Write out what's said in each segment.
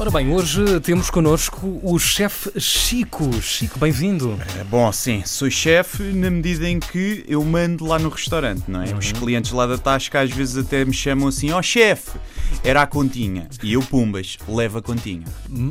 Ora bem, hoje temos connosco o chefe Chico. Chico, bem-vindo. É, bom, sim, sou chefe na medida em que eu mando lá no restaurante, não é? Os clientes lá da Tasca às vezes até me chamam assim: ó chefe, era a continha. E eu, pumbas, levo a continha.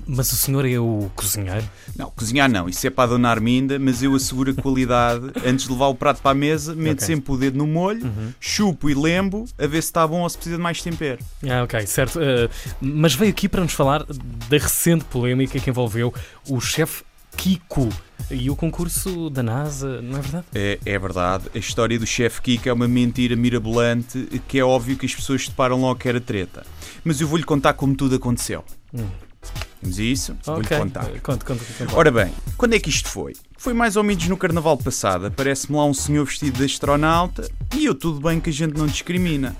Mas o senhor é o cozinheiro? Não, cozinhar não, isso é para a dona Arminda, mas eu asseguro a qualidade. Antes de levar o prato para a mesa, meto Ok. sempre o dedo no molho, chupo e lembo a ver se está bom ou se precisa de mais tempero. Ah, ok, certo. Eh, mas veio aqui para nos falar da recente polémica que envolveu o chefe Kiko e o concurso da NASA, não é verdade? É, é verdade, a história do chefe Kiko é uma mentira mirabolante que é óbvio que as pessoas se deparam logo que era treta. Mas eu vou-lhe contar como tudo aconteceu. Hum. Vamos a isso? Vou-lhe ok. contar. Eh. Ora bem, quando é que isto foi? Foi mais ou menos no carnaval passado. Aparece-me lá um senhor vestido de astronauta e eu tudo bem que a gente não discrimina.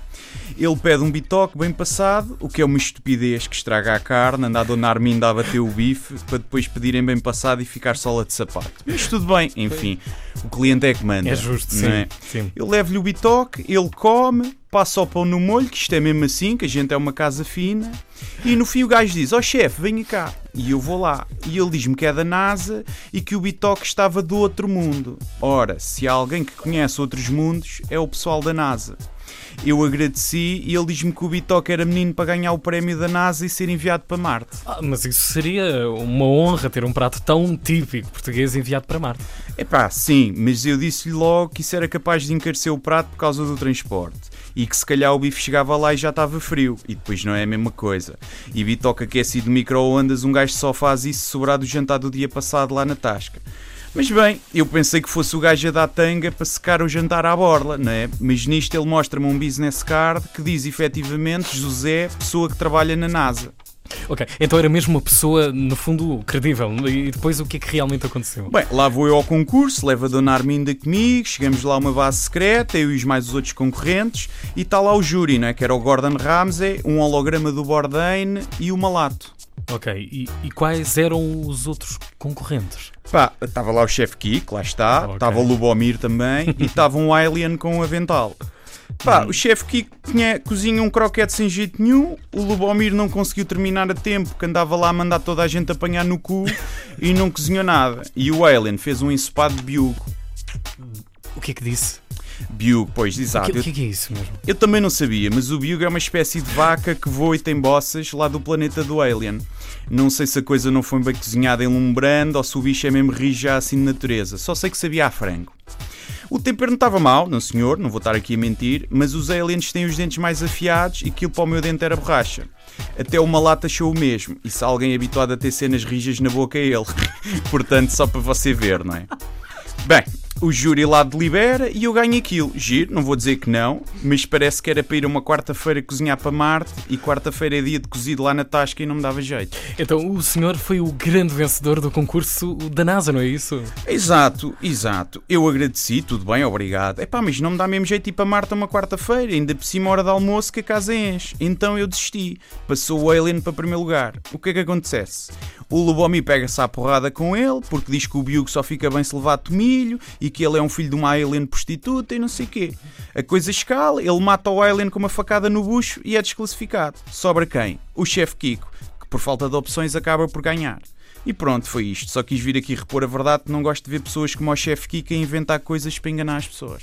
Ele pede um bitoque bem passado, o que é uma estupidez que estraga a carne, anda a dona Arminda a bater o bife para depois pedirem bem passado e ficar sola de sapato. Mas tudo bem, enfim, o cliente é que manda. É justo, sim. é? sim. Eu levo-lhe o bitoque, ele come, passa o pão no molho, que isto é mesmo assim, que a gente é uma casa fina, e no fim o gajo diz: Ó chefe, venha cá. E eu vou lá. E ele diz-me que é da NASA e que o bitoque estava do outro mundo. Ora, se há alguém que conhece outros mundos, é o pessoal da NASA. Eu agradeci e ele diz-me que o bitoque era menino para ganhar o prémio da NASA e ser enviado para Marte. Ah, mas isso seria uma honra ter um prato tão típico português enviado para Marte. Epá, sim, mas eu disse-lhe logo que isso era capaz de encarecer o prato por causa do transporte. E que se calhar o bife chegava lá e já estava frio. E depois não é a mesma coisa. E bitoque aquecido de micro-ondas, um gajo só faz isso se sobrar do jantar do dia passado lá na Tasca. Mas bem, eu pensei que fosse o gajo a dar tanga para secar o jantar à borla, não é? Mas nisto ele mostra-me um business card que diz efetivamente José, pessoa que trabalha na NASA. Ok, então era mesmo uma pessoa, no fundo, credível. E depois o que é que realmente aconteceu? Bem, lá vou eu ao concurso, levo a Dona Arminda comigo, chegamos lá a uma base secreta, eu e os mais os outros concorrentes, e está lá o júri, não é? que era o Gordon Ramsay, um holograma do Bourdain e o Malato. Ok, e, e quais eram os outros concorrentes? Pá, estava lá o chefe Kiko, lá está, Ah, ok. estava o Lubomir também, e estava um alien com um avental. Pá, o chefe Kiko tinha, cozinha um croquete sem jeito nenhum, o Lubomir não conseguiu terminar a tempo, que andava lá a mandar toda a gente apanhar no cu e não cozinhou nada. E o alien fez um ensopado de biugo. O que é que disse? Biugo, pois, O exato. que, o que é que é isso mesmo? Eu também não sabia, mas o Biugo é uma espécie de vaca que voa e tem bossas lá do planeta do Alien. Não sei se a coisa não foi bem cozinhada em um brando ou se o bicho é mesmo rijo já assim de natureza. Só sei que sabia a frango. O tempero não estava mal, não senhor, não vou estar aqui a mentir, mas os aliens têm os dentes mais afiados e aquilo para o meu dente era borracha. Até uma lata achou o mesmo, e se alguém habituado a ter cenas rijas na boca é ele. Portanto, só para você ver, não é? Bem, o júri lá delibera e eu ganho aquilo. Giro, não vou dizer que não, mas parece que era para ir uma quarta-feira cozinhar para Marte e quarta-feira é dia de cozido lá na Tasca e não me dava jeito. Então o senhor foi o grande vencedor do concurso da NASA, não é isso? Exato, exato. Eu agradeci, tudo bem, obrigado. Epá, mas não me dá mesmo jeito ir para Marte uma quarta-feira, ainda por cima hora de almoço que a casa enche. Então eu desisti. Passou o Alien para primeiro lugar. O que é que acontece? O Lubomi pega-se à porrada com ele, porque diz que o Biugo só fica bem se levar tomilho e que ele é um filho de uma alien prostituta e não sei quê. A coisa escala, ele mata o alien com uma facada no bucho e é desclassificado. Sobra quem? O chefe Kiko, que por falta de opções acaba por ganhar. E pronto, foi isto. Só quis vir aqui repor a verdade que não gosto de ver pessoas como o chefe Kiko a inventar coisas para enganar as pessoas.